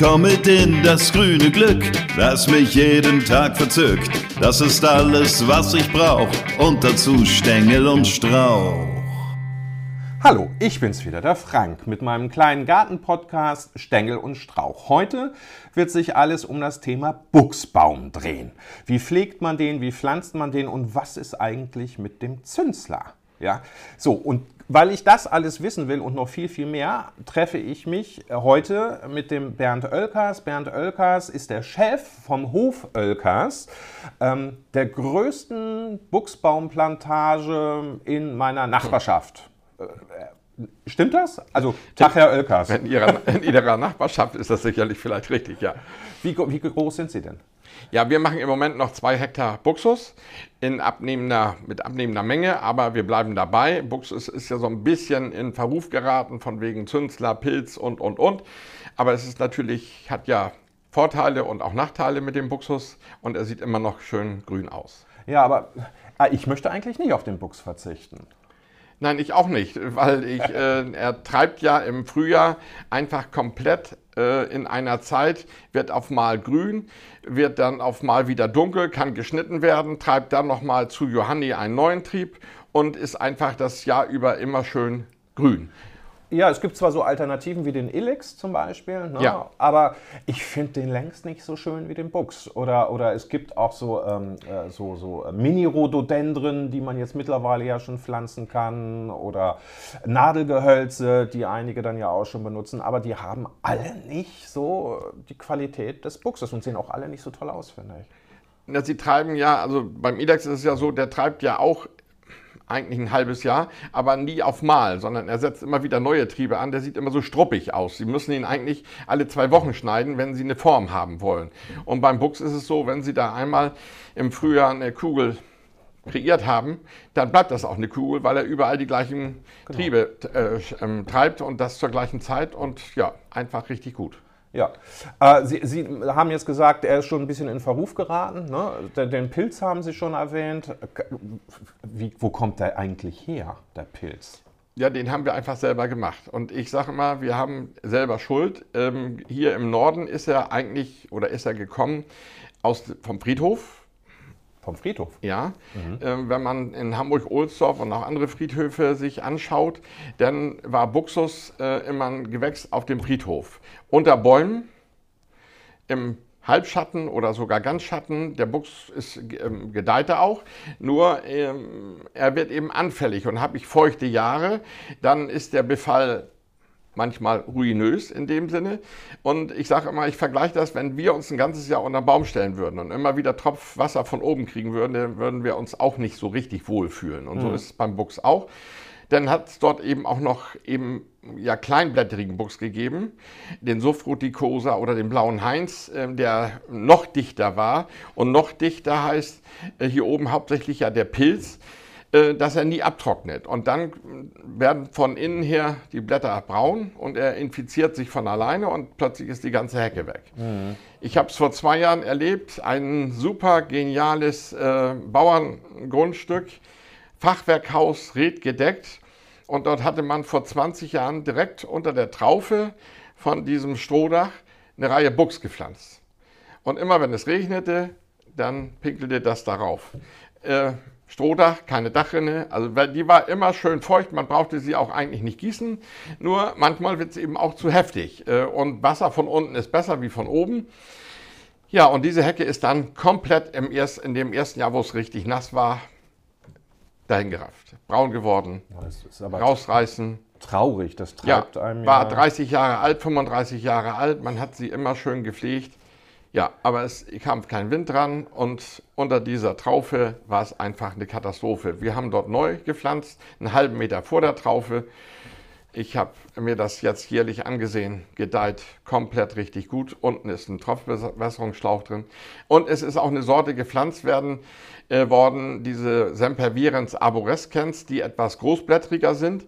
komm mit in das grüne Glück, das mich jeden Tag verzückt. Das ist alles, was ich brauch und dazu Stängel und Strauch. Hallo, ich bin's wieder, der Frank, mit meinem kleinen Garten-Podcast Stängel und Strauch. Heute wird sich alles um das Thema Buchsbaum drehen. Wie pflegt man den, wie pflanzt man den und was ist eigentlich mit dem Zünsler? Ja, so und weil ich das alles wissen will und noch viel, viel mehr, treffe ich mich heute mit dem Bernd Oelkers. Bernd Oelkers ist der Chef vom Hof Oelkers, ähm, der größten Buchsbaumplantage in meiner Nachbarschaft. Äh, Stimmt das? Also, Tag, Herr Oelkers. In ihrer, in ihrer Nachbarschaft ist das sicherlich vielleicht richtig, ja. Wie, wie groß sind Sie denn? Ja, wir machen im Moment noch zwei Hektar Buxus in abnehmender, mit abnehmender Menge, aber wir bleiben dabei. Buxus ist ja so ein bisschen in Verruf geraten von wegen Zünsler, Pilz und, und, und. Aber es ist natürlich, hat ja Vorteile und auch Nachteile mit dem Buxus und er sieht immer noch schön grün aus. Ja, aber ah, ich möchte eigentlich nicht auf den Buchs verzichten. Nein, ich auch nicht, weil ich, äh, er treibt ja im Frühjahr einfach komplett äh, in einer Zeit, wird auf mal grün, wird dann auf mal wieder dunkel, kann geschnitten werden, treibt dann nochmal zu Johanni einen neuen Trieb und ist einfach das Jahr über immer schön grün. Ja, es gibt zwar so Alternativen wie den Ilix zum Beispiel, ne? Ja. aber ich finde den längst nicht so schön wie den Buchs. Oder, oder es gibt auch so, ähm, äh, so, so Mini-Rhododendren, die man jetzt mittlerweile ja schon pflanzen kann. Oder Nadelgehölze, die einige dann ja auch schon benutzen. Aber die haben alle nicht so die Qualität des Buchses und sehen auch alle nicht so toll aus, finde ich. Ja, sie treiben ja, also beim Ilex ist es ja so, der treibt ja auch eigentlich ein halbes Jahr, aber nie auf Mal, sondern er setzt immer wieder neue Triebe an. Der sieht immer so struppig aus. Sie müssen ihn eigentlich alle zwei Wochen schneiden, wenn Sie eine Form haben wollen. Und beim Buchs ist es so, wenn Sie da einmal im Frühjahr eine Kugel kreiert haben, dann bleibt das auch eine Kugel, weil er überall die gleichen genau. Triebe äh, äh, treibt und das zur gleichen Zeit und ja, einfach richtig gut. Ja, äh, Sie, Sie, haben jetzt gesagt, er ist schon ein bisschen in Verruf geraten. Ne? Den, Pilz haben Sie schon erwähnt. Wie, wo kommt der eigentlich her, der Pilz? Ja, den haben wir einfach selber gemacht. Und ich sage immer, wir haben selber Schuld. Ähm, hier im Norden ist er eigentlich oder ist er gekommen aus, vom Friedhof vom Friedhof? Ja. Mhm. Ähm, wenn man in Hamburg-Ohlsdorf und auch andere Friedhöfe sich anschaut, dann war Buxus äh, immer ein Gewächs auf dem Friedhof. Unter Bäumen, im Halbschatten oder sogar Ganzschatten. Der Buchs ist, ähm, gedeiht auch, nur ähm, er wird eben anfällig und habe ich feuchte Jahre, dann ist der Befall manchmal ruinös in dem Sinne. Und ich sage immer, ich vergleiche das, wenn wir uns ein ganzes Jahr unter den Baum stellen würden und immer wieder Tropf Wasser von oben kriegen würden, dann würden wir uns auch nicht so richtig wohlfühlen. Und mhm. so ist es beim Buchs auch. Dann hat es dort eben auch noch eben ja, kleinblättrigen Buchs gegeben, den Sofrutikosa oder den blauen Heinz, äh, der noch dichter war. Und noch dichter heißt äh, hier oben hauptsächlich ja der Pilz. Äh, dass er nie abtrocknet. Und dann werden von innen her die Blätter braun und er infiziert sich von alleine und plötzlich ist die ganze Hecke weg. Mhm. Ich habe es vor zwei Jahren erlebt, ein super geniales äh, Bauerngrundstück, Fachwerkhaus, redgedeckt. Und dort hatte man vor 20 Jahren direkt unter der Traufe von diesem Strohdach eine Reihe Buchs gepflanzt. Und immer wenn es regnete, dann pinkelte das darauf. Äh, Strohdach, keine Dachrinne. Also die war immer schön feucht, man brauchte sie auch eigentlich nicht gießen. Nur manchmal wird es eben auch zu heftig. Äh, und Wasser von unten ist besser wie von oben. Ja, und diese Hecke ist dann komplett im erst, in dem ersten Jahr, wo es richtig nass war, dahingerafft. Braun geworden, rausreißen. Traurig, das treibt ja, einem ja. War 30 Jahre alt, 35 Jahre alt, man hat sie immer schön gepflegt. Ja, aber es kam kein Wind dran und unter dieser Traufe war es einfach eine Katastrophe. Wir haben dort neu gepflanzt, einen halben Meter vor der Traufe. Ich habe mir das jetzt jährlich angesehen, gedeiht komplett richtig gut. Unten ist ein Tropfbewässerungsschlauch drin. Und es ist auch eine Sorte gepflanzt werden äh, worden, diese Sempervirens arborescens, die etwas großblättriger sind.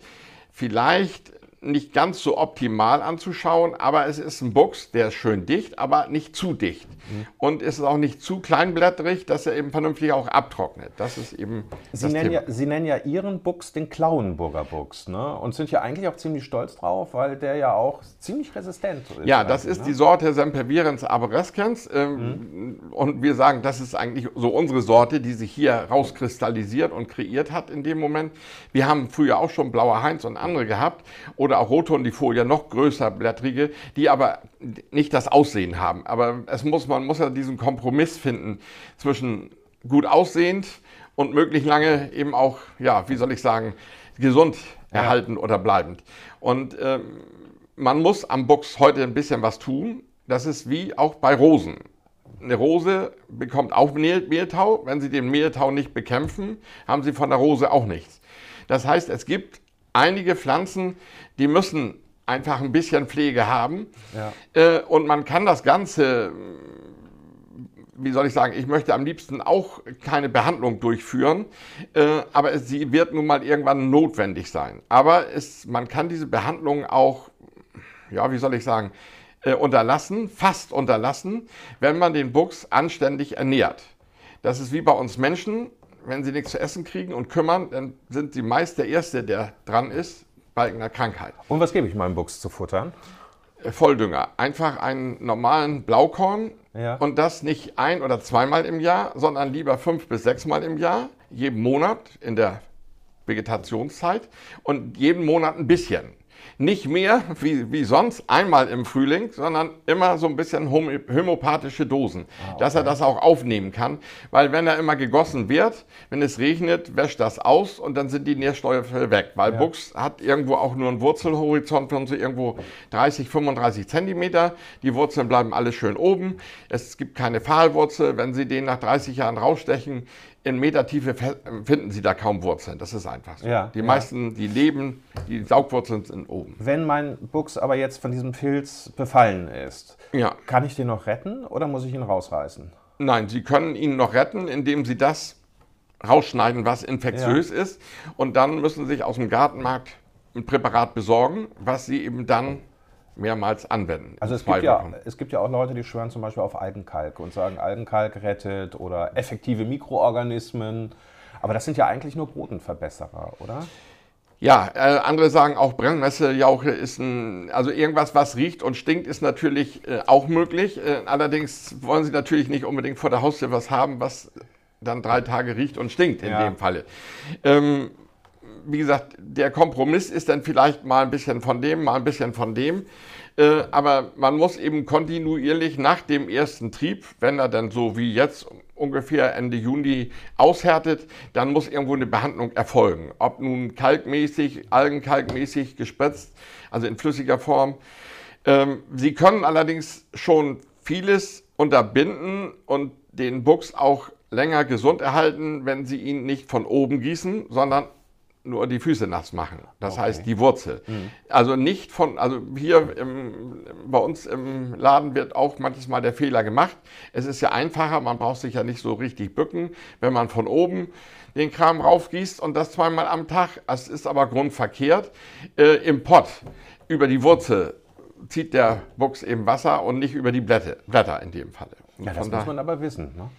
Vielleicht nicht ganz so optimal anzuschauen, aber es ist ein Buchs, der ist schön dicht, aber nicht zu dicht. Mhm. Und es ist auch nicht zu kleinblättrig, dass er eben vernünftig auch abtrocknet. Das ist eben Sie, nennen ja, Sie nennen ja Ihren Buchs den Klauenburger Buchs ne? und sind ja eigentlich auch ziemlich stolz drauf, weil der ja auch ziemlich resistent ist. Ja, das ist ne? die Sorte Sempervirens arborescens ähm, mhm. und wir sagen, das ist eigentlich so unsere Sorte, die sich hier rauskristallisiert und kreiert hat in dem Moment. Wir haben früher auch schon Blauer Heinz und andere gehabt oder oder auch Rotondifolia, noch größer blättrige, die aber nicht das Aussehen haben. Aber es muss, man muss ja diesen Kompromiss finden zwischen gut aussehend und möglichst lange eben auch, ja, wie soll ich sagen, gesund ja. erhalten oder bleibend. Und äh, man muss am Buchs heute ein bisschen was tun. Das ist wie auch bei Rosen. Eine Rose bekommt auch Mehltau. Wenn Sie den Mehltau nicht bekämpfen, haben Sie von der Rose auch nichts. Das heißt, es gibt einige Pflanzen, die müssen einfach ein bisschen Pflege haben. Ja. Äh, und man kann das Ganze, wie soll ich sagen, ich möchte am liebsten auch keine Behandlung durchführen, äh, aber sie wird nun mal irgendwann notwendig sein. Aber es, man kann diese Behandlung auch, ja, wie soll ich sagen, äh, unterlassen, fast unterlassen, wenn man den Buchs anständig ernährt. Das ist wie bei uns Menschen wenn sie nichts zu essen kriegen und kümmern, dann sind sie meist der Erste, der dran ist bei einer Krankheit. Und was gebe ich meinem Buchs zu futtern? Äh, Volldünger. Einfach einen normalen Blaukorn ja. und das nicht ein- oder zweimal im Jahr, sondern lieber fünf bis sechsmal im Jahr, jeden Monat in der Vegetationszeit und jeden Monat ein bisschen nicht mehr wie, wie sonst einmal im Frühling, sondern immer so ein bisschen homöopathische Dosen, ah, okay. dass er das auch aufnehmen kann. Weil wenn er immer gegossen wird, wenn es regnet, wäscht das aus und dann sind die Nährstoffe weg. Weil ja. Buchs hat irgendwo auch nur einen Wurzelhorizont von so irgendwo 30, 35 Zentimeter. Die Wurzeln bleiben alle schön oben. Es gibt keine Pfahlwurzel. Wenn Sie den nach 30 Jahren rausstechen, in Metertiefe finden Sie da kaum Wurzeln. Das ist einfach so. Ja, die ja. meisten, die leben, die Saugwurzeln sind oben. Wenn mein Buchs aber jetzt von diesem Pilz befallen ist, ja. kann ich den noch retten oder muss ich ihn rausreißen? Nein, Sie können ihn noch retten, indem Sie das rausschneiden, was infektiös ist. Und dann müssen Sie sich aus dem Gartenmarkt ein Präparat besorgen, was Sie eben dann mehrmals anwenden. Also es gibt, ja, es gibt ja auch Leute, die schwören zum Beispiel auf Algenkalk und sagen, Algenkalk rettet oder effektive Mikroorganismen. Aber das sind ja eigentlich nur Bodenverbesserer, oder? Ja, äh, andere sagen auch Brennnesseljauche ist ein, also irgendwas, was riecht und stinkt, ist natürlich äh, auch möglich. Äh, allerdings wollen sie natürlich nicht unbedingt vor der Haustür was haben, was dann drei Tage riecht und stinkt in ja. dem Falle. Ähm, wie gesagt, der Kompromiss ist dann vielleicht mal ein bisschen von dem, mal ein bisschen von dem. Äh, aber man muss eben kontinuierlich nach dem ersten Trieb, wenn er dann so wie jetzt ungefähr Ende Juni aushärtet, dann muss irgendwo eine Behandlung erfolgen. Ob nun kalkmäßig, algenkalkmäßig gespritzt, also in flüssiger Form. Ähm, Sie können allerdings schon vieles unterbinden und den Buchs auch länger gesund erhalten, wenn Sie ihn nicht von oben gießen, sondern nur die Füße nass machen. Das okay. heißt die Wurzel. Mhm. Also nicht von, also hier im, bei uns im Laden wird auch manchmal der Fehler gemacht. Es ist ja einfacher, man braucht sich ja nicht so richtig bücken, wenn man von oben den Kram raufgießt und das zweimal am Tag. Es ist aber grundverkehrt. Äh, Im Pott über die Wurzel zieht der Buchs eben Wasser und nicht über die Blätter, Blätter in dem Falle. ja, das muss man aber wissen. Ne?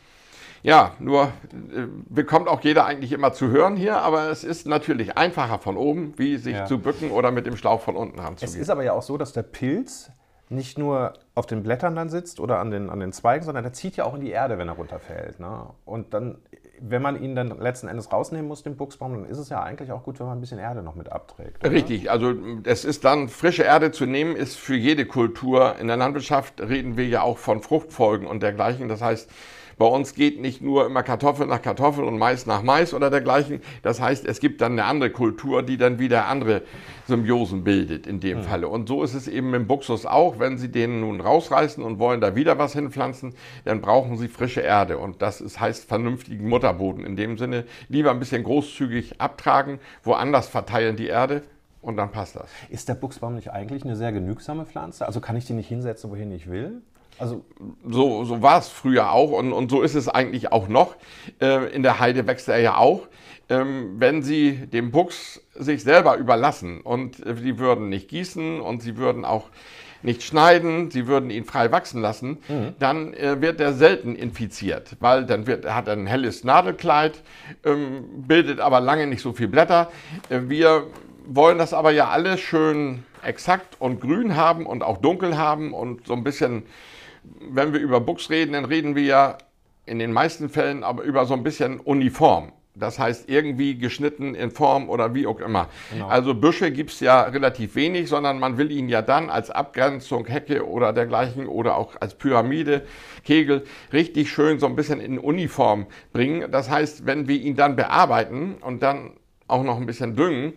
Ja, nur äh, bekommt auch jeder eigentlich immer zu hören hier, aber es ist natürlich einfacher von oben, wie sich ja. zu bücken oder mit dem Schlauch von unten ranzugehen. Es ist aber ja auch so, dass der Pilz nicht nur auf den Blättern dann sitzt oder an den, an den Zweigen, sondern der zieht ja auch in die Erde, wenn er runterfällt. Ne? Und dann, wenn man ihn dann letzten Endes rausnehmen muss, den Buchsbaum, dann ist es ja eigentlich auch gut, wenn man ein bisschen Erde noch mit abträgt. Oder? Richtig, also es ist dann, frische Erde zu nehmen, ist für jede Kultur. In der Landwirtschaft reden wir ja auch von Fruchtfolgen und dergleichen. Das heißt, bei uns geht nicht nur immer Kartoffel nach Kartoffel und Mais nach Mais oder dergleichen. Das heißt, es gibt dann eine andere Kultur, die dann wieder andere Symbiosen bildet in dem mhm. Falle. Und so ist es eben mit dem Buxus auch. Wenn Sie den nun rausreißen und wollen da wieder was hinpflanzen, dann brauchen Sie frische Erde. Und das ist, heißt vernünftigen Mutterboden. In dem Sinne lieber ein bisschen großzügig abtragen, woanders verteilen die Erde und dann passt das. Ist der Buchsbaum nicht eigentlich eine sehr genügsame Pflanze? Also kann ich die nicht hinsetzen, wohin ich will? Also so, so war es früher auch und, und so ist es eigentlich auch noch. Äh, in der Heide wächst er ja auch. Ähm, wenn Sie dem Buchs sich selber überlassen und äh, Sie würden nicht gießen und Sie würden auch nicht schneiden, Sie würden ihn frei wachsen lassen, mhm. dann äh, wird er selten infiziert, weil dann wird, er hat ein helles Nadelkleid, ähm, bildet aber lange nicht so viel Blätter. Äh, wir wollen das aber ja alles schön exakt und grün haben und auch dunkel haben und so ein bisschen, wenn wir über Buchs reden, dann reden wir ja in den meisten Fällen aber über so ein bisschen uniform. Das heißt, irgendwie geschnitten in Form oder wie auch immer. Genau. Also Büsche gibt es ja relativ wenig, sondern man will ihn ja dann als Abgrenzung, Hecke oder dergleichen oder auch als Pyramide, Kegel, richtig schön so ein bisschen in Uniform bringen. Das heißt, wenn wir ihn dann bearbeiten und dann auch noch ein bisschen düngen,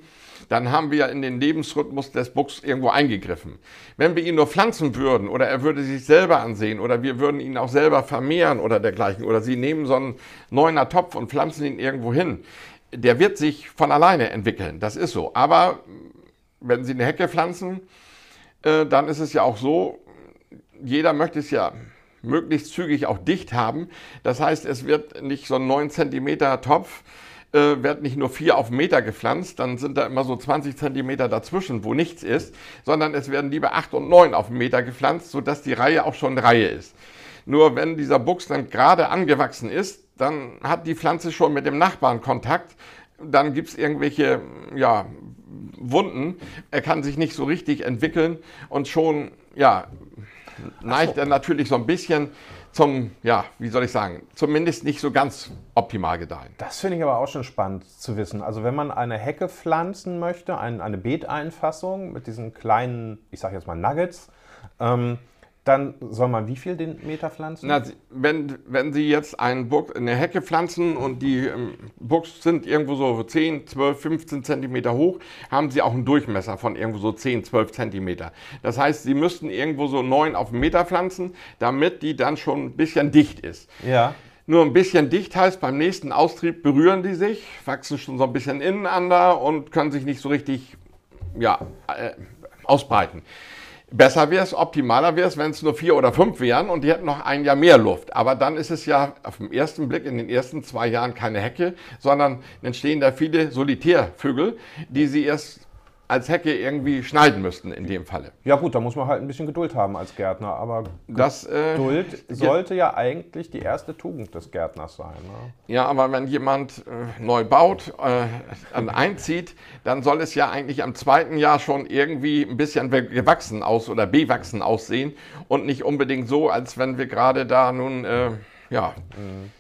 dann haben wir in den Lebensrhythmus des Buchs irgendwo eingegriffen. Wenn wir ihn nur pflanzen würden oder er würde sich selber ansehen oder wir würden ihn auch selber vermehren oder dergleichen oder Sie nehmen so einen neuner Topf und pflanzen ihn irgendwo hin, der wird sich von alleine entwickeln. Das ist so. Aber wenn Sie eine Hecke pflanzen, äh, dann ist es ja auch so, jeder möchte es ja möglichst zügig auch dicht haben. Das heißt, es wird nicht so ein 9 cm Topf, äh, wird nicht nur vier auf Meter gepflanzt, dann sind da immer so 20 Zentimeter dazwischen, wo nichts ist, sondern es werden lieber acht und neun auf Meter gepflanzt, sodass die Reihe auch schon Reihe ist. Nur wenn dieser Buchs dann gerade angewachsen ist, dann hat die Pflanze schon mit dem Nachbarn Kontakt, dann gibt es irgendwelche ja, Wunden, er kann sich nicht so richtig entwickeln und schon ja, neigt er natürlich so ein bisschen zum, ja, wie soll ich sagen, zumindest nicht so ganz optimal gedeihen. Das finde ich aber auch schon spannend zu wissen. Also wenn man eine Hecke pflanzen möchte, ein, eine Beeteinfassung mit diesen kleinen, ich sage jetzt mal Nuggets, ähm, dann soll man wie viel den Meter pflanzen? Na, wenn, wenn Sie jetzt einen Buchs, eine Hecke pflanzen und die ähm, Buchs sind irgendwo so 10, 12, 15 Zentimeter hoch, haben Sie auch einen Durchmesser von irgendwo so 10, 12 Zentimeter. Das heißt, Sie müssten irgendwo so 9 auf den Meter pflanzen, damit die dann schon ein bisschen dicht ist. Ja. Nur ein bisschen dicht heißt, beim nächsten Austrieb berühren die sich, wachsen schon so ein bisschen ineinander und können sich nicht so richtig ja, äh, ausbreiten. Besser wäre es, optimaler wäre es, wenn es nur vier oder fünf wären und die hätten noch ein Jahr mehr Luft. Aber dann ist es ja auf den ersten Blick in den ersten zwei Jahren keine Hecke, sondern entstehen da viele Solitärvögel, die sie erst als Hecke irgendwie schneiden müssten in dem Falle. Ja gut, da muss man halt ein bisschen Geduld haben als Gärtner, aber das, äh, Geduld sollte ja, ja, eigentlich die erste Tugend des Gärtners sein. Ne? Ja, aber wenn jemand äh, neu baut, äh, einzieht, dann soll es ja eigentlich am zweiten Jahr schon irgendwie ein bisschen gewachsen aus oder bewachsen aussehen und nicht unbedingt so, als wenn wir gerade da nun, äh, ja... Mhm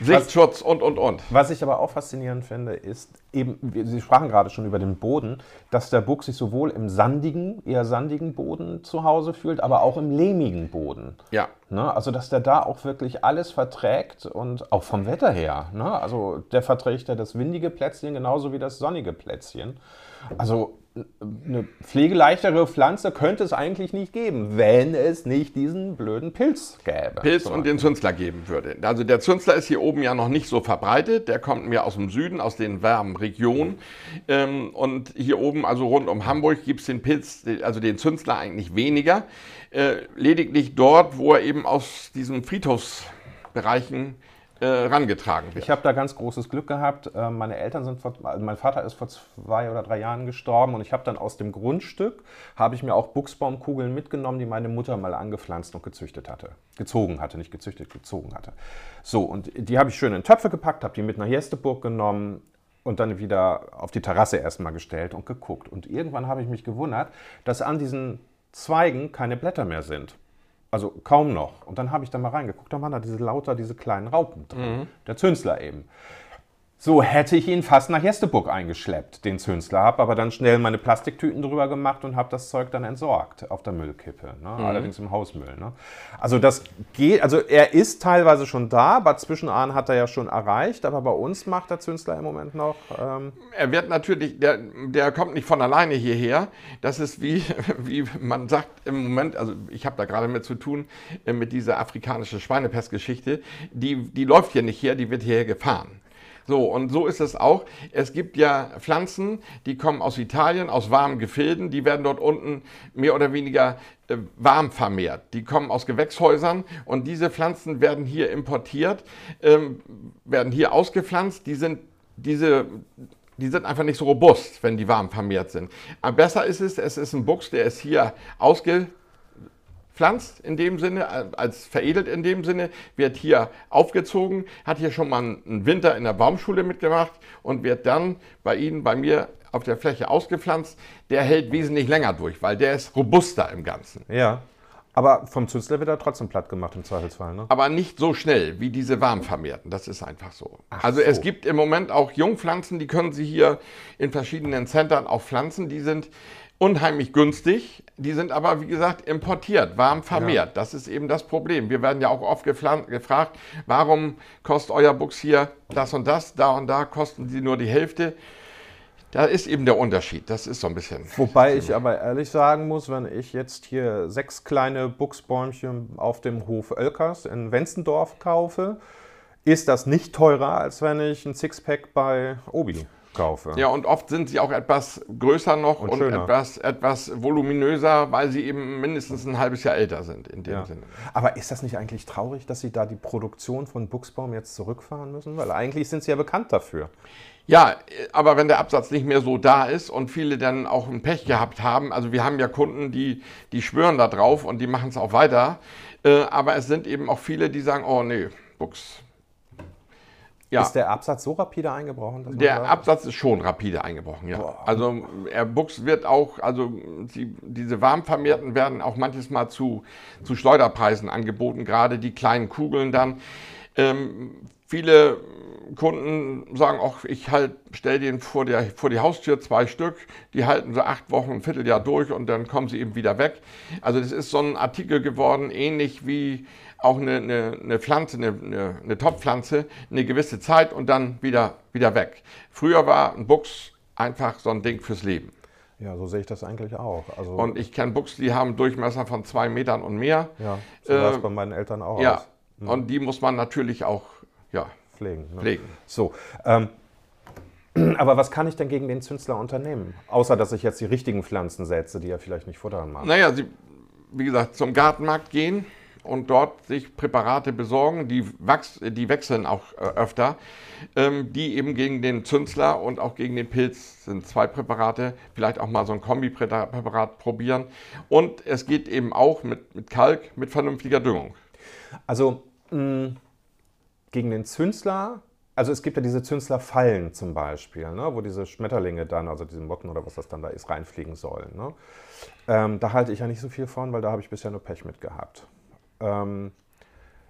Sichtschutz und, und, und. Was ich aber auch faszinierend finde, ist eben, Sie sprachen gerade schon über den Boden, dass der Buck sich sowohl im sandigen, eher sandigen Boden zu Hause fühlt, aber auch im lehmigen Boden. Ja. Ne? Also, dass der da auch wirklich alles verträgt und auch vom Wetter her. Ne? Also, der verträgt ja das windige Plätzchen genauso wie das sonnige Plätzchen. Also, eine pflegeleichtere Pflanze könnte es eigentlich nicht geben, wenn es nicht diesen blöden Pilz gäbe. Pilz und den Zünstler geben würde. Also der Zünstler ist hier oben ja noch nicht so verbreitet. Der kommt mir aus dem Süden, aus den warmen Regionen. Ähm, und hier oben, also rund um Hamburg, gibt es den Pilz, also den Zünstler eigentlich weniger. Äh, lediglich dort, wo er eben aus diesen Friedhofsbereichen äh, rangetragen wird. Ich habe da ganz großes Glück gehabt. Äh, meine Eltern sind vor, also mein Vater ist vor zwei oder drei Jahren gestorben und ich habe dann aus dem Grundstück habe ich mir auch Buchsbaumkugeln mitgenommen, die meine Mutter mal angepflanzt und gezüchtet hatte, gezogen hatte, nicht gezüchtet, gezogen hatte. So und die habe ich schön in Töpfe gepackt, habe die mit nach Jesteburg genommen, und dann wieder auf die Terrasse erstmal gestellt und geguckt. Und irgendwann habe ich mich gewundert, dass an diesen Zweigen keine Blätter mehr sind. Also kaum noch. Und dann habe ich da mal reingeguckt, da waren da diese lauter, diese kleinen Raupen drin. Mhm. Der Zünsler eben. So hätte ich ihn fast nach Jesteburg eingeschleppt, den Zünsler, habe aber dann schnell meine Plastiktüten drüber gemacht und habe das Zeug dann entsorgt auf der Müllkippe, ne? mhm. allerdings im Hausmüll. Ne? Also das geht, also er ist teilweise schon da, Bad Zwischenahn hat er ja schon erreicht, aber bei uns macht der Zünsler im Moment noch. Ähm er wird natürlich, der, der kommt nicht von alleine hierher. Das ist wie, wie man sagt im Moment, also ich habe da gerade mit zu tun, äh, mit dieser afrikanischen Schweinepestgeschichte, die, die läuft hier nicht her, die wird hierher gefahren. So, und so ist es auch. Es gibt ja Pflanzen, die kommen aus Italien, aus warmen Gefilden, die werden dort unten mehr oder weniger äh, warm vermehrt. Die kommen aus Gewächshäusern und diese Pflanzen werden hier importiert, ähm, werden hier ausgepflanzt. Die sind diese die sind einfach nicht so robust, wenn die warm vermehrt sind. Aber besser ist es, es ist ein Buchs, der ist hier ausgepflanzt in dem Sinne, als veredelt in dem Sinne, wird hier aufgezogen, hat hier schon mal einen Winter in der Baumschule mitgemacht und wird dann bei Ihnen, bei mir auf der Fläche ausgepflanzt. Der hält wesentlich länger durch, weil der ist robuster im Ganzen. Ja. Aber vom Zünsler wird er trotzdem platt gemacht im Zweifelsfall, ne? Aber nicht so schnell wie diese warmvermehrten. Das ist einfach so. Ach also so. es gibt im Moment auch Jungpflanzen, die können Sie hier in verschiedenen Centern auch pflanzen. Die sind unheimlich günstig. Die sind aber, wie gesagt, importiert, warm vermehrt. Das ist eben das Problem. Wir werden ja auch oft gefragt, warum kostet euer Buchs hier das und das, da und da kosten sie nur die Hälfte. Da ist eben der Unterschied. Das ist so ein bisschen. Wobei ich aber ehrlich sagen muss, wenn ich jetzt hier sechs kleine Buchsbäumchen auf dem Hof Oelkers in Wenzendorf kaufe, ist das nicht teurer, als wenn ich ein Sixpack bei Obi kaufe. Ja, und oft sind sie auch etwas größer noch Und und, etwas, etwas voluminöser, weil sie eben mindestens ein halbes Jahr älter sind in dem Ja. Sinne. Aber ist das nicht eigentlich traurig, dass Sie da die Produktion von Buchsbaum jetzt zurückfahren müssen? Weil eigentlich sind Sie ja bekannt dafür. Ja, aber wenn der Absatz nicht mehr so da ist und viele dann auch ein Pech gehabt haben, also wir haben ja Kunden, die, die schwören da drauf und die machen es auch weiter, äh, aber es sind eben auch viele, die sagen, oh nee, Buchs. Ja. Ist der Absatz so rapide eingebrochen? Der Absatz ist schon rapide eingebrochen, ja. Boah. Also er Buchs wird auch, also die, diese warmvermehrten werden auch manches Mal zu, zu Schleuderpreisen angeboten, gerade die kleinen Kugeln dann. Ähm, viele Kunden sagen auch, ich halt, stell den vor, der, vor die Haustür zwei Stück, die halten so acht Wochen, ein Vierteljahr durch und dann kommen sie eben wieder weg. Also das ist so ein Artikel geworden, ähnlich wie auch eine, eine, eine Pflanze, eine, eine, eine Topfpflanze, eine gewisse Zeit und dann wieder, wieder weg. Früher war ein Buchs einfach so ein Ding fürs Leben. Ja, so sehe ich das eigentlich auch. Also, Und ich kenne Buchs, die haben Durchmesser von zwei Metern und mehr. ja, so sah es äh, bei meinen Eltern auch Ja, aus. und die muss man natürlich auch ja, Pflegen. Ne? pflegen. So, ähm, aber was kann ich denn gegen den Zünsler unternehmen? Außer, dass ich jetzt die richtigen Pflanzen setze, die er vielleicht nicht futtern mag. Naja, sie, wie gesagt, zum Gartenmarkt gehen und dort sich Präparate besorgen, die, wachs, die wechseln auch äh, öfter, ähm, die eben gegen den Zünsler und auch gegen den Pilz sind zwei Präparate, vielleicht auch mal so ein Kombipräparat probieren. Und es geht eben auch mit, mit Kalk, mit vernünftiger Düngung. Also mh, gegen den Zünsler, also es gibt ja diese Zünslerfallen zum Beispiel, ne, wo diese Schmetterlinge dann, also diese Motten oder was das dann da ist, reinfliegen sollen. Ne? Ähm, da halte ich ja nicht so viel von, weil da habe ich bisher nur Pech mit gehabt. Ähm,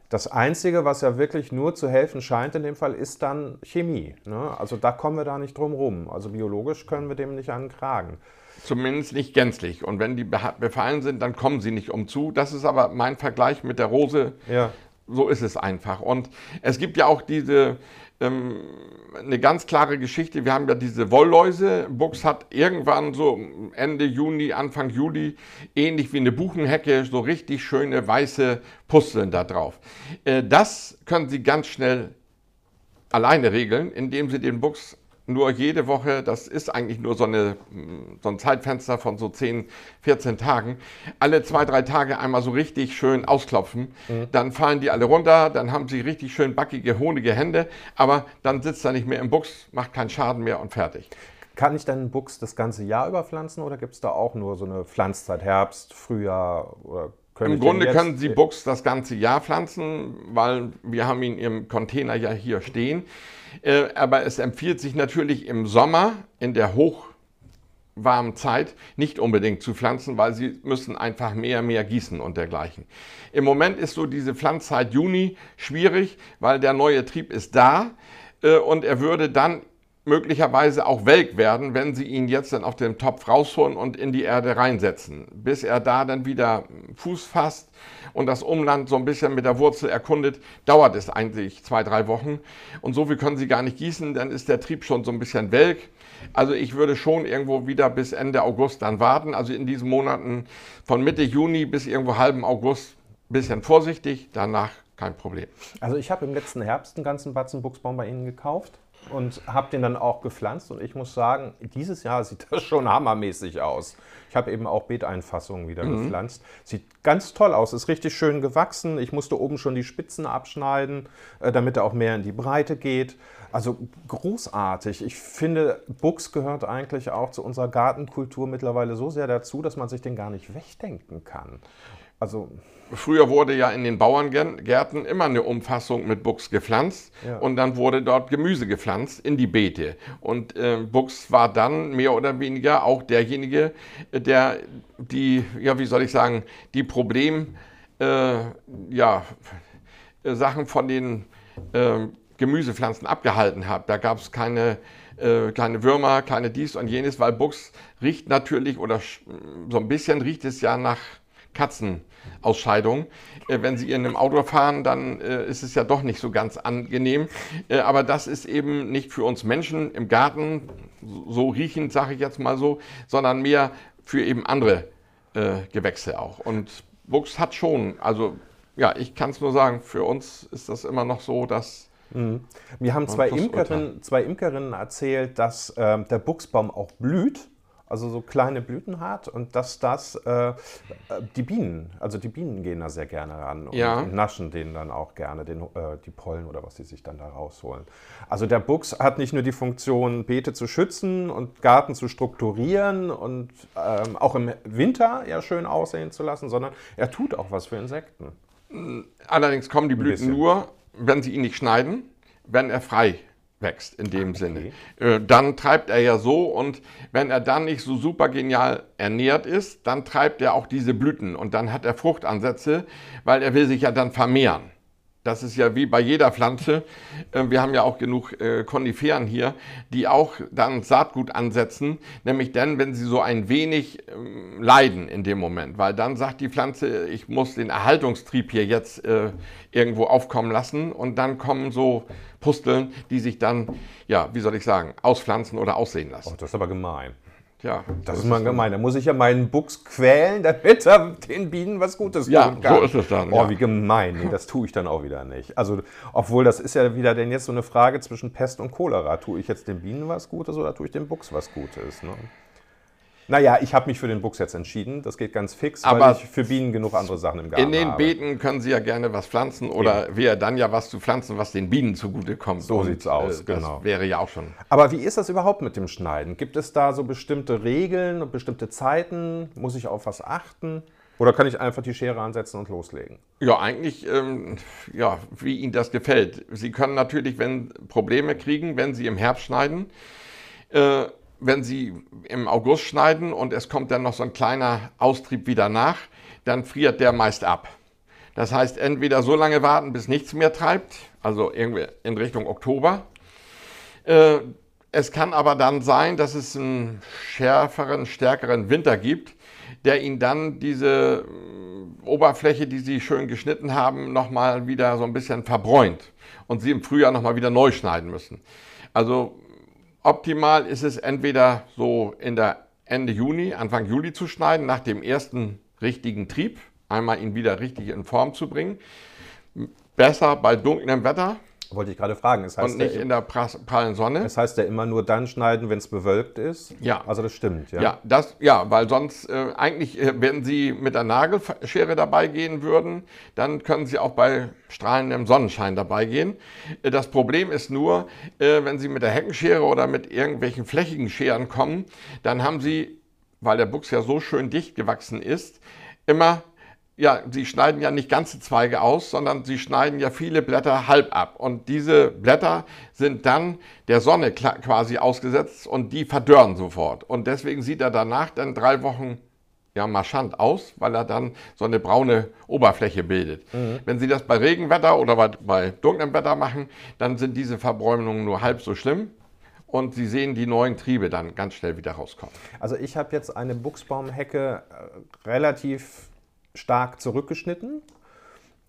das Einzige, was ja wirklich nur zu helfen scheint in dem Fall, ist dann Chemie. Ne? Also da kommen wir da nicht drum rum. Also biologisch können wir dem nicht an den Kragen. Zumindest nicht gänzlich. Und wenn die befallen sind, dann kommen sie nicht umzu. Das ist aber mein Vergleich mit der Rose. Ja. So ist es einfach. Und es gibt ja auch diese, ähm, eine ganz klare Geschichte. Wir haben ja diese Wollläuse. Buchs hat irgendwann so Ende Juni, Anfang Juli, ähnlich wie eine Buchenhecke, so richtig schöne weiße Pusteln da drauf. Äh, das können Sie ganz schnell alleine regeln, indem Sie den Buchs nur jede Woche, das ist eigentlich nur so, eine, so ein Zeitfenster von so 10, 14 Tagen, alle zwei, drei Tage einmal so richtig schön ausklopfen. Dann fallen die alle runter, dann haben sie richtig schön backige, honige Hände, aber dann sitzt er nicht mehr im Buchs, macht keinen Schaden mehr und fertig. Kann ich denn Buchs das ganze Jahr über pflanzen oder gibt es da auch nur so eine Pflanzzeit, Herbst, Frühjahr? Oder Im Grunde können Sie Buchs das ganze Jahr pflanzen, weil wir haben ihn im Container ja hier stehen. Äh, aber es empfiehlt sich natürlich im Sommer, in der hochwarmen Zeit, nicht unbedingt zu pflanzen, weil Sie müssen einfach mehr, mehr gießen und dergleichen. Im Moment ist so diese Pflanzzeit Juni schwierig, weil der neue Trieb ist da äh, und er würde dann möglicherweise auch welk werden, wenn Sie ihn jetzt dann auf dem Topf rausholen und in die Erde reinsetzen. Bis er da dann wieder Fuß fasst und das Umland so ein bisschen mit der Wurzel erkundet, dauert es eigentlich zwei, drei Wochen. Und so viel können Sie gar nicht gießen, dann ist der Trieb schon so ein bisschen welk. Also ich würde schon irgendwo wieder bis Ende August dann warten. Also in diesen Monaten von Mitte Juni bis irgendwo halben August ein bisschen vorsichtig, danach kein Problem. Also ich habe im letzten Herbst einen ganzen Batzen Buchsbaum bei Ihnen gekauft. Und habe den dann auch gepflanzt. Und ich muss sagen, dieses Jahr sieht das schon hammermäßig aus. Ich habe eben auch Beeteinfassungen wieder mhm. gepflanzt. Sieht ganz toll aus, ist richtig schön gewachsen. Ich musste oben schon die Spitzen abschneiden, äh, damit er auch mehr in die Breite geht. Also großartig. Ich finde, Buchs gehört eigentlich auch zu unserer Gartenkultur mittlerweile so sehr dazu, dass man sich den gar nicht wegdenken kann. Also Früher wurde ja in den Bauerngärten immer eine Umfassung mit Buchs gepflanzt ja. und dann wurde dort Gemüse gepflanzt in die Beete. Und äh, Buchs war dann mehr oder weniger auch derjenige, der die, ja, wie soll ich sagen, die Problem, äh, ja, Sachen von den äh, Gemüsepflanzen abgehalten hat. Da gab es keine, äh, keine Würmer, keine dies und jenes, weil Buchs riecht natürlich oder so ein bisschen riecht es ja nach Katzenausscheidung. Äh, wenn Sie in einem Auto fahren, dann äh, ist es ja doch nicht so ganz angenehm. Äh, aber das ist eben nicht für uns Menschen im Garten so riechend, sage ich jetzt mal so, sondern mehr für eben andere äh, Gewächse auch. Und Buchs hat schon, also ja, ich kann es nur sagen, für uns ist das immer noch so, dass Mhm. Mir haben zwei Imkerinnen, zwei Imkerinnen erzählt, dass äh, der Buchsbaum auch blüht also so kleine Blüten hat und dass das äh, die Bienen, also die Bienen gehen da sehr gerne ran und, ja. und naschen denen dann auch gerne den, äh, die Pollen oder was sie sich dann da rausholen. Also der Buchs hat nicht nur die Funktion, Beete zu schützen und Garten zu strukturieren und ähm, auch im Winter ja schön aussehen zu lassen, sondern er tut auch was für Insekten. Allerdings kommen die Blüten nur, wenn sie ihn nicht schneiden, wenn er frei wächst in dem okay. Sinne. Äh, dann treibt er ja so und wenn er dann nicht so super genial ernährt ist, dann treibt er auch diese Blüten und dann hat er Fruchtansätze, weil er will sich ja dann vermehren. Das ist ja wie bei jeder Pflanze. Äh, wir haben ja auch genug äh, Koniferen hier, die auch dann Saatgut ansetzen, nämlich dann, wenn sie so ein wenig ähm, leiden in dem Moment, weil dann sagt die Pflanze, ich muss den Erhaltungstrieb hier jetzt äh, irgendwo aufkommen lassen und dann kommen so Pusteln, die sich dann, ja, wie soll ich sagen, auspflanzen oder aussehen lassen. Oh, das ist aber gemein. Ja, das ist mal gemein. Da muss ich ja meinen Buchs quälen, damit er den Bienen was Gutes ja, tun kann. Ja, so ist es dann. Oh, ja. wie gemein. Nee, das tue ich dann auch wieder nicht. Also, obwohl das ist ja wieder denn jetzt so eine Frage zwischen Pest und Cholera. Tue ich jetzt den Bienen was Gutes oder tue ich dem Buchs was Gutes? Ne? Naja, ich habe mich für den Buchs jetzt entschieden. Das geht ganz fix, Aber weil ich für Bienen genug andere Sachen im Garten habe. In den habe. Beeten können Sie ja gerne was pflanzen oder ja. wäre dann ja was zu pflanzen, was den Bienen zugutekommt. So sieht es aus, äh, genau. Das wäre ja auch schon. Aber wie ist das überhaupt mit dem Schneiden? Gibt es da so bestimmte Regeln und bestimmte Zeiten? Muss ich auf was achten? Oder kann ich einfach die Schere ansetzen und loslegen? Ja, eigentlich, ähm, ja, wie Ihnen das gefällt. Sie können natürlich, wenn Probleme kriegen, wenn Sie im Herbst schneiden, äh, wenn Sie im August schneiden und es kommt dann noch so ein kleiner Austrieb wieder nach, dann friert der meist ab. Das heißt, entweder so lange warten, bis nichts mehr treibt, also irgendwie in Richtung Oktober. Äh, es kann aber dann sein, dass es einen schärferen, stärkeren Winter gibt, der Ihnen dann diese äh, Oberfläche, die Sie schön geschnitten haben, nochmal wieder so ein bisschen verbräunt und Sie im Frühjahr nochmal wieder neu schneiden müssen. Also Optimal ist es entweder so in der Ende Juni, Anfang Juli zu schneiden, nach dem ersten richtigen Trieb, einmal ihn wieder richtig in Form zu bringen. Besser bei dunklem Wetter, wollte ich gerade fragen. Das heißt und nicht der, in der prallen Sonne. Das heißt ja immer nur dann schneiden, wenn es bewölkt ist? Ja. Also das stimmt, ja? Ja, das, ja weil sonst äh, eigentlich, äh, wenn Sie mit der Nagelschere dabei gehen würden, dann können Sie auch bei strahlendem Sonnenschein dabei gehen. Äh, das Problem ist nur, äh, wenn Sie mit der Heckenschere oder mit irgendwelchen flächigen Scheren kommen, dann haben Sie, weil der Buchs ja so schön dicht gewachsen ist, immer ja, sie schneiden ja nicht ganze Zweige aus, sondern sie schneiden ja viele Blätter halb ab. Und diese Blätter sind dann der Sonne quasi ausgesetzt und die verdörren sofort. Und deswegen sieht er danach dann drei Wochen ja, marchant aus, weil er dann so eine braune Oberfläche bildet. Mhm. Wenn Sie das bei Regenwetter oder bei, bei dunklem Wetter machen, dann sind diese Verbräunungen nur halb so schlimm und Sie sehen die neuen Triebe dann ganz schnell wieder rauskommen. Also ich habe jetzt eine Buchsbaumhecke äh, relativ stark zurückgeschnitten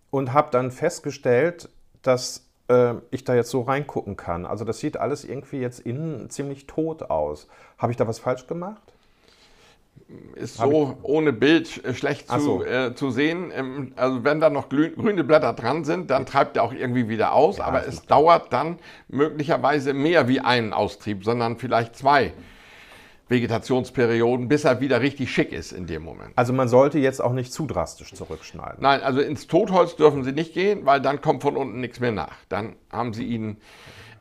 und habe dann festgestellt, dass äh, ich da jetzt so reingucken kann. Also das sieht alles irgendwie jetzt innen ziemlich tot aus. Habe ich da was falsch gemacht? ist so ohne Bild äh, schlecht zu, so. äh, zu sehen. Ähm, also wenn da noch grüne Blätter dran sind, dann treibt er auch irgendwie wieder aus. aber das es dauert dann möglicherweise mehr wie einen Austrieb, sondern vielleicht zwei Vegetationsperioden, bis er wieder richtig schick ist in dem Moment. Also man sollte jetzt auch nicht zu drastisch zurückschneiden. Nein, also ins Totholz dürfen Sie nicht gehen, weil dann kommt von unten nichts mehr nach. Dann haben Sie ihn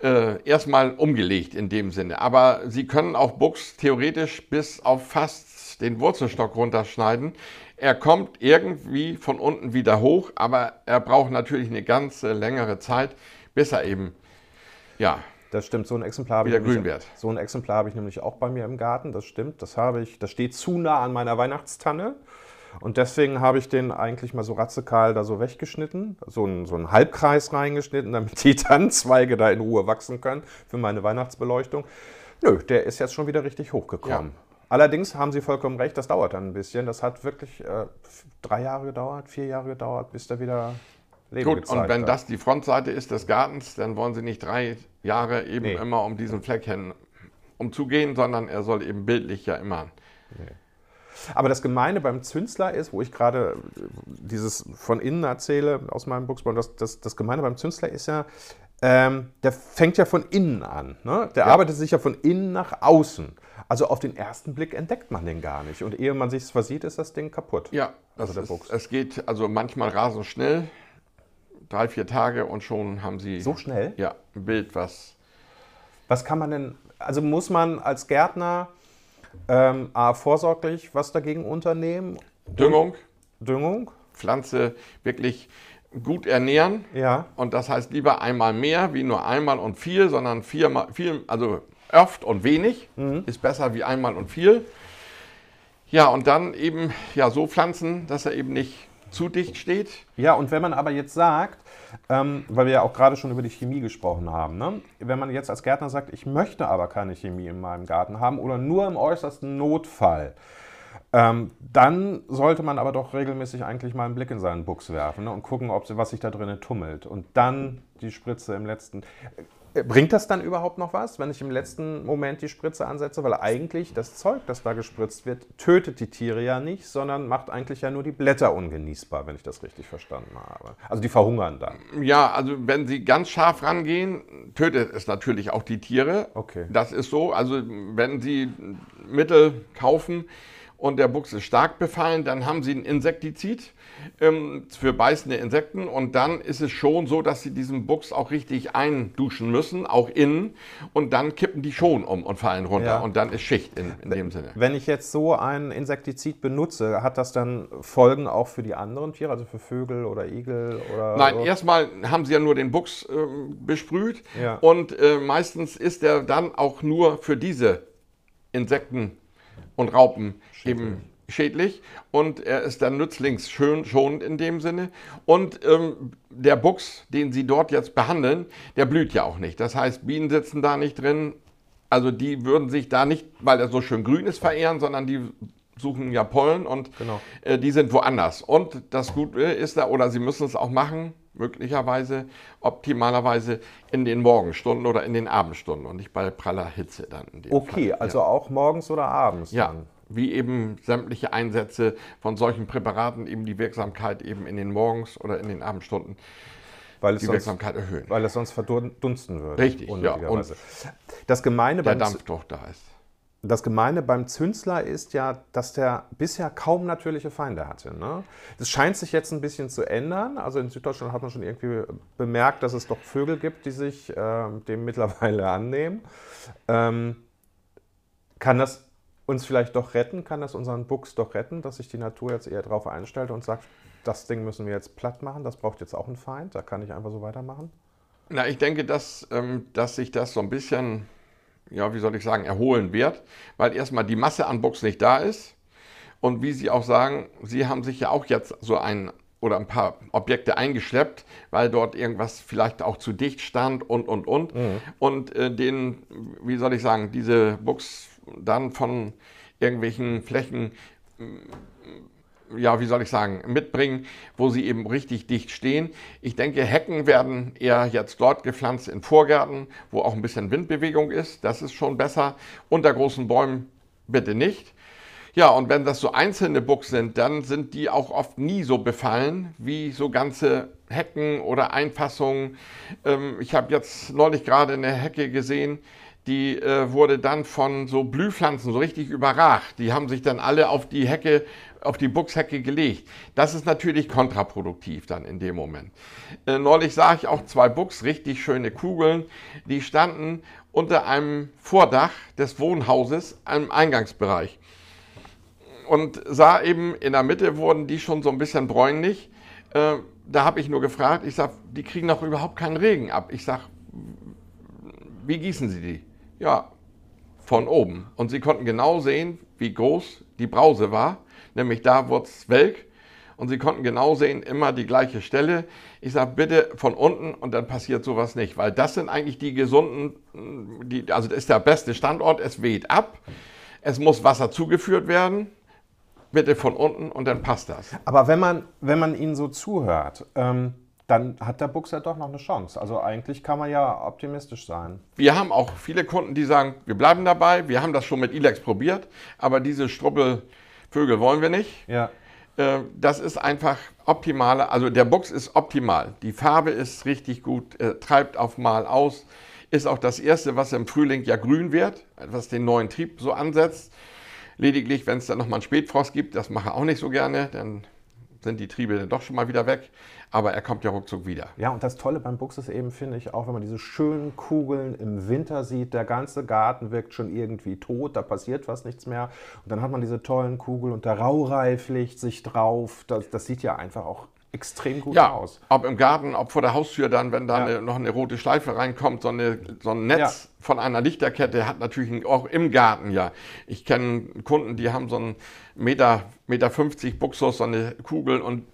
äh, erstmal umgelegt in dem Sinne. Aber Sie können auch Buchs theoretisch bis auf fast den Wurzelstock runterschneiden. Er kommt irgendwie von unten wieder hoch, aber er braucht natürlich eine ganze längere Zeit, bis er eben, ja, Das stimmt, so ein Exemplar habe ich, nämlich- so ein Exemplar habe ich nämlich auch bei mir im Garten, das stimmt. Das habe ich, das steht zu nah an meiner Weihnachtstanne. Und deswegen habe ich den eigentlich mal so ratzekal da so weggeschnitten, so einen, so einen Halbkreis reingeschnitten, damit die Tannenzweige da in Ruhe wachsen können für meine Weihnachtsbeleuchtung. Nö, der ist jetzt schon wieder richtig hochgekommen. Ja. Allerdings haben Sie vollkommen recht, das dauert dann ein bisschen. Das hat wirklich äh, drei Jahre gedauert, vier Jahre gedauert, bis der wieder Leben Gut, und wenn hat. das die Frontseite ist des Gartens, dann wollen Sie nicht drei Jahre eben Nee. immer um diesen Fleck hin umzugehen, sondern er soll eben bildlich ja immer. Aber das Gemeine beim Zünsler ist, wo ich gerade äh, dieses von innen erzähle aus meinem Buchsbaum, das, das, das Gemeine beim Zünsler ist ja, ähm, der fängt ja von innen an. Ne? Der Ja. arbeitet sich ja von innen nach außen. Also auf den ersten Blick entdeckt man den gar nicht. Und ehe man sich versieht, ist das Ding kaputt. Ja, Also der ist, Buchs. es geht also manchmal rasend schnell, drei, vier Tage und schon haben Sie So schnell? ja, ein Bild, was Was kann man denn, also muss man als Gärtner ähm, A, vorsorglich was dagegen unternehmen? Düngung, Düngung? Pflanze wirklich gut ernähren. Ja. Und das heißt lieber einmal mehr wie nur einmal und viel, sondern viermal, viel, also oft und wenig Mhm. ist besser wie einmal und viel. Ja, und dann eben ja, so pflanzen, dass er eben nicht zu dicht steht. Ja, und wenn man aber jetzt sagt, ähm, weil wir ja auch gerade schon über die Chemie gesprochen haben, ne? wenn man jetzt als Gärtner sagt, ich möchte aber keine Chemie in meinem Garten haben oder nur im äußersten Notfall, ähm, dann sollte man aber doch regelmäßig eigentlich mal einen Blick in seinen Buchs werfen ne? und gucken, ob was sich da drinnen tummelt. Und dann die Spritze im letzten. Bringt das dann überhaupt noch was, wenn ich im letzten Moment die Spritze ansetze? Weil eigentlich das Zeug, das da gespritzt wird, tötet die Tiere ja nicht, sondern macht eigentlich ja nur die Blätter ungenießbar, wenn ich das richtig verstanden habe. Also die verhungern dann. Ja, also wenn Sie ganz scharf rangehen, tötet es natürlich auch die Tiere. Okay. Das ist so. Also wenn Sie Mittel kaufen und der Buchs ist stark befallen, dann haben Sie ein Insektizid ähm, für beißende Insekten und dann ist es schon so, dass Sie diesen Buchs auch richtig einduschen müssen, auch innen und dann kippen die schon um und fallen runter Ja. und dann ist Schicht in, in dem Sinne. Wenn ich jetzt so ein Insektizid benutze, hat das dann Folgen auch für die anderen Tiere, also für Vögel oder Igel oder Nein, so? erstmal haben sie ja nur den Buchs ähm, besprüht Ja. und äh, meistens ist er dann auch nur für diese Insekten und Raupen eben schädlich und er ist dann nützlings schön schonend in dem Sinne. Und ähm, der Buchs, den sie dort jetzt behandeln, der blüht ja auch nicht. Das heißt, Bienen sitzen da nicht drin. Also die würden sich da nicht, weil er so schön grün ist, verehren, sondern die suchen ja Pollen und Genau. äh, die sind woanders. Und das Gute ist da, oder sie müssen es auch machen, möglicherweise, optimalerweise in den Morgenstunden oder in den Abendstunden und nicht bei praller Hitze dann. Okay, Fall. also auch morgens oder abends Ja. dann. ja, wie eben sämtliche Einsätze von solchen Präparaten eben die Wirksamkeit eben in den Morgens- oder in den Abendstunden Weil es, die sonst, Wirksamkeit erhöhen. weil es sonst verdunsten würde. Richtig, ja, unnötigerweise. Das Gemeine Der beim Z- Dampfdruck da ist. Das Gemeine beim Zünsler ist ja, dass der bisher kaum natürliche Feinde hatte. Ne? Das scheint sich jetzt ein bisschen zu ändern. Also in Süddeutschland hat man schon irgendwie bemerkt, dass es doch Vögel gibt, die sich ähm, dem mittlerweile annehmen. Ähm, kann das uns vielleicht doch retten? Kann das unseren Buchs doch retten, dass sich die Natur jetzt eher darauf einstellt und sagt, das Ding müssen wir jetzt platt machen, das braucht jetzt auch einen Feind, da kann ich einfach so weitermachen? Na, ich denke, dass, ähm, dass sich das so ein bisschen, ja, wie soll ich sagen, erholen wird, weil erstmal die Masse an Buchs nicht da ist. Und wie Sie auch sagen, Sie haben sich ja auch jetzt so ein oder ein paar Objekte eingeschleppt, weil dort irgendwas vielleicht auch zu dicht stand und, und, und. Und äh, den, wie soll ich sagen, diese Buchs dann von irgendwelchen Flächen ja, wie soll ich sagen, mitbringen, wo sie eben richtig dicht stehen. Ich denke, Hecken werden eher jetzt dort gepflanzt in Vorgärten, wo auch ein bisschen Windbewegung ist. Das ist schon besser. Unter großen Bäumen bitte nicht. Ja, und wenn das so einzelne Buchs sind, dann sind die auch oft nie so befallen wie so ganze Hecken oder Einfassungen. Ähm, ich habe jetzt neulich gerade eine Hecke gesehen, die äh, wurde dann von so Blühpflanzen so richtig überragt. Die haben sich dann alle auf die Hecke, auf die Buchshecke gelegt. Das ist natürlich kontraproduktiv dann in dem Moment. Äh, neulich sah ich auch zwei Buchs, richtig schöne Kugeln, die standen unter einem Vordach des Wohnhauses im Eingangsbereich und sah eben, in der Mitte wurden die schon so ein bisschen bräunlich. Äh, da habe ich nur gefragt, ich sage, die kriegen doch überhaupt keinen Regen ab. Ich sage, wie gießen Sie die? Ja, von oben. Und sie konnten genau sehen, wie groß die Brause war, nämlich da wurde es welk. Und sie konnten genau sehen, immer die gleiche Stelle. Ich sage, bitte von unten und dann passiert sowas nicht, weil das sind eigentlich die gesunden, die, also das ist der beste Standort, es weht ab, es muss Wasser zugeführt werden, bitte von unten und dann passt das. Aber wenn man, wenn man ihnen so zuhört, ähm, dann hat der Buchs ja doch noch eine Chance. Also eigentlich kann man ja optimistisch sein. Wir haben auch viele Kunden, die sagen, wir bleiben dabei, wir haben das schon mit Ilex probiert, aber diese Struppelvögel wollen wir nicht. Ja. Äh, das ist einfach optimaler, also der Buchs ist optimal. Die Farbe ist richtig gut, äh, treibt auf Mal aus. Ist auch das erste, was im Frühling ja grün wird, was den neuen Trieb so ansetzt. Lediglich, wenn es dann nochmal einen Spätfrost gibt, das mache ich auch nicht so gerne, dann sind die Triebe dann doch schon mal wieder weg. Aber er kommt ja ruckzuck wieder. Ja, und das Tolle beim Buchs ist eben, finde ich, auch wenn man diese schönen Kugeln im Winter sieht, der ganze Garten wirkt schon irgendwie tot, da passiert was nichts mehr. Und dann hat man diese tollen Kugeln und der Raureif legt sich drauf. Das, das sieht ja einfach auch extrem gut ja, aus. Ob im Garten, ob vor der Haustür dann, wenn da ja. eine, noch eine rote Schleife reinkommt, so, eine, so ein Netz ja. von einer Lichterkette hat natürlich auch im Garten ja. Ich kenne Kunden, die haben so einen Meter, Meter 50 Buchsus, so eine Kugel und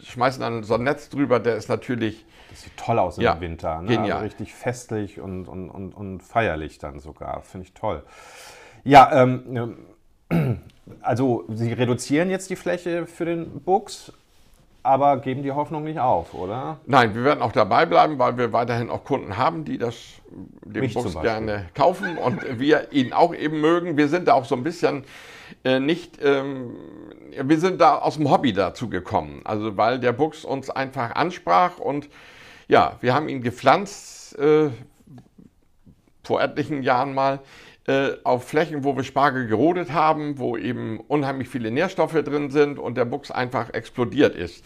schmeißen dann so ein Netz drüber, der ist natürlich. Das sieht toll aus im Winter. Ne? Genial. Also richtig festlich und, und, und, und feierlich dann sogar. Finde ich toll. Ja, ähm, also Sie reduzieren jetzt die Fläche für den Buchs aber geben die Hoffnung nicht auf, oder? Nein, wir werden auch dabei bleiben, weil wir weiterhin auch Kunden haben, die das den Bus gerne kaufen und wir ihn auch eben mögen. Wir sind da auch so ein bisschen äh, nicht, ähm, wir sind da aus dem Hobby dazu gekommen, also weil der Buchs uns einfach ansprach und ja, wir haben ihn gepflanzt äh, vor etlichen Jahren mal auf Flächen, wo wir Spargel gerodet haben, wo eben unheimlich viele Nährstoffe drin sind und der Buchs einfach explodiert ist.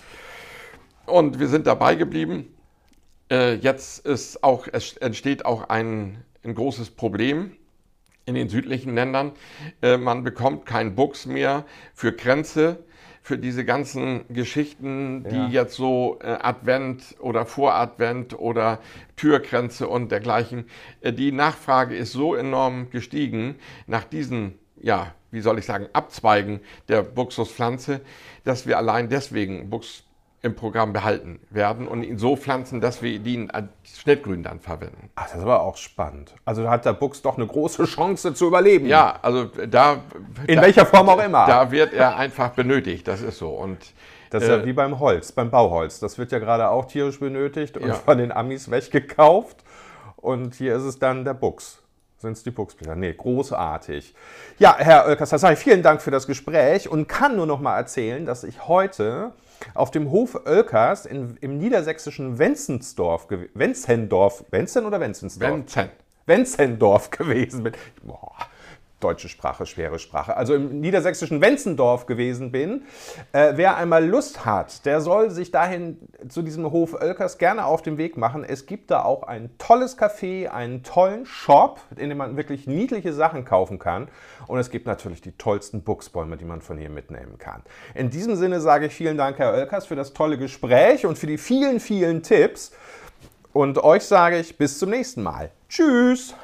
Und wir sind dabei geblieben. Äh, jetzt ist auch, entsteht auch ein, ein großes Problem in den südlichen Ländern. Äh, man bekommt keinen Buchs mehr für Grenze für diese ganzen Geschichten, die ja. jetzt so äh, Advent oder Voradvent oder Türgrenze und dergleichen, äh, die Nachfrage ist so enorm gestiegen nach diesen, ja, wie soll ich sagen, Abzweigen der Buxuspflanze, dass wir allein deswegen Buchs im Programm behalten werden und ihn so pflanzen, dass wir ihn als Schnittgrün dann verwenden. Ach, das ist aber auch spannend. Also hat der Buchs doch eine große Chance zu überleben. Ja, also da. In da, welcher Form auch immer. Da wird er einfach benötigt, das ist so. Und, das ist äh, ja wie beim Holz, beim Bauholz. Das wird ja gerade auch tierisch benötigt und ja. von den Amis weggekauft. Und hier ist es dann der Buchs. Sind es die Buchsblätter? Nee, großartig. Ja, Herr Oelkers, vielen Dank für das Gespräch und kann nur noch mal erzählen, dass ich heute auf dem Hof Oelkers in, im niedersächsischen Wenzensdorf, Wenzendorf, Wenzen oder Wenzensdorf? Wenzen. Wenzendorf gewesen bin. Boah, deutsche Sprache, schwere Sprache, also im niedersächsischen Wenzendorf gewesen bin. Äh, wer einmal Lust hat, der soll sich dahin zu diesem Hof Oelkers gerne auf den Weg machen. Es gibt da auch ein tolles Café, einen tollen Shop, in dem man wirklich niedliche Sachen kaufen kann. Und es gibt natürlich die tollsten Buchsbäume, die man von hier mitnehmen kann. In diesem Sinne sage ich vielen Dank, Herr Oelkers, für das tolle Gespräch und für die vielen, vielen Tipps. Und euch sage ich bis zum nächsten Mal. Tschüss!